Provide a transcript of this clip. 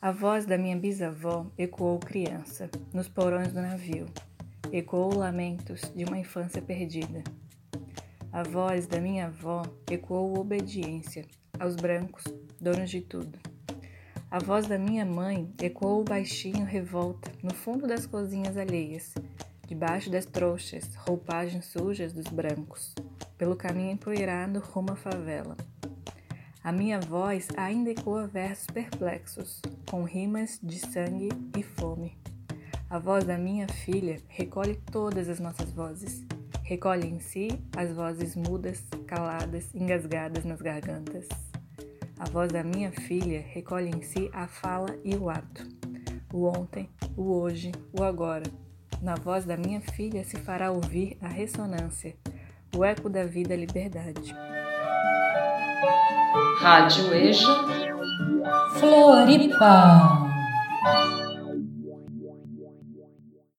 A voz da minha bisavó ecoou criança, nos porões do navio. Ecoou lamentos de uma infância perdida. A voz da minha avó ecoou obediência aos brancos, donos de tudo. A voz da minha mãe ecoou baixinho revolta no fundo das cozinhas alheias, debaixo das trouxas, roupagens sujas dos brancos, pelo caminho empoeirado rumo à favela. A minha voz ainda ecoa versos perplexos, com rimas de sangue e fome. A voz da minha filha recolhe todas as nossas vozes. Recolhe em si as vozes mudas, caladas, engasgadas nas gargantas. A voz da minha filha recolhe em si a fala e o ato, o ontem, o hoje, o agora. Na voz da minha filha se fará ouvir a ressonância, o eco da vida e liberdade. Rádio EJA Floripa.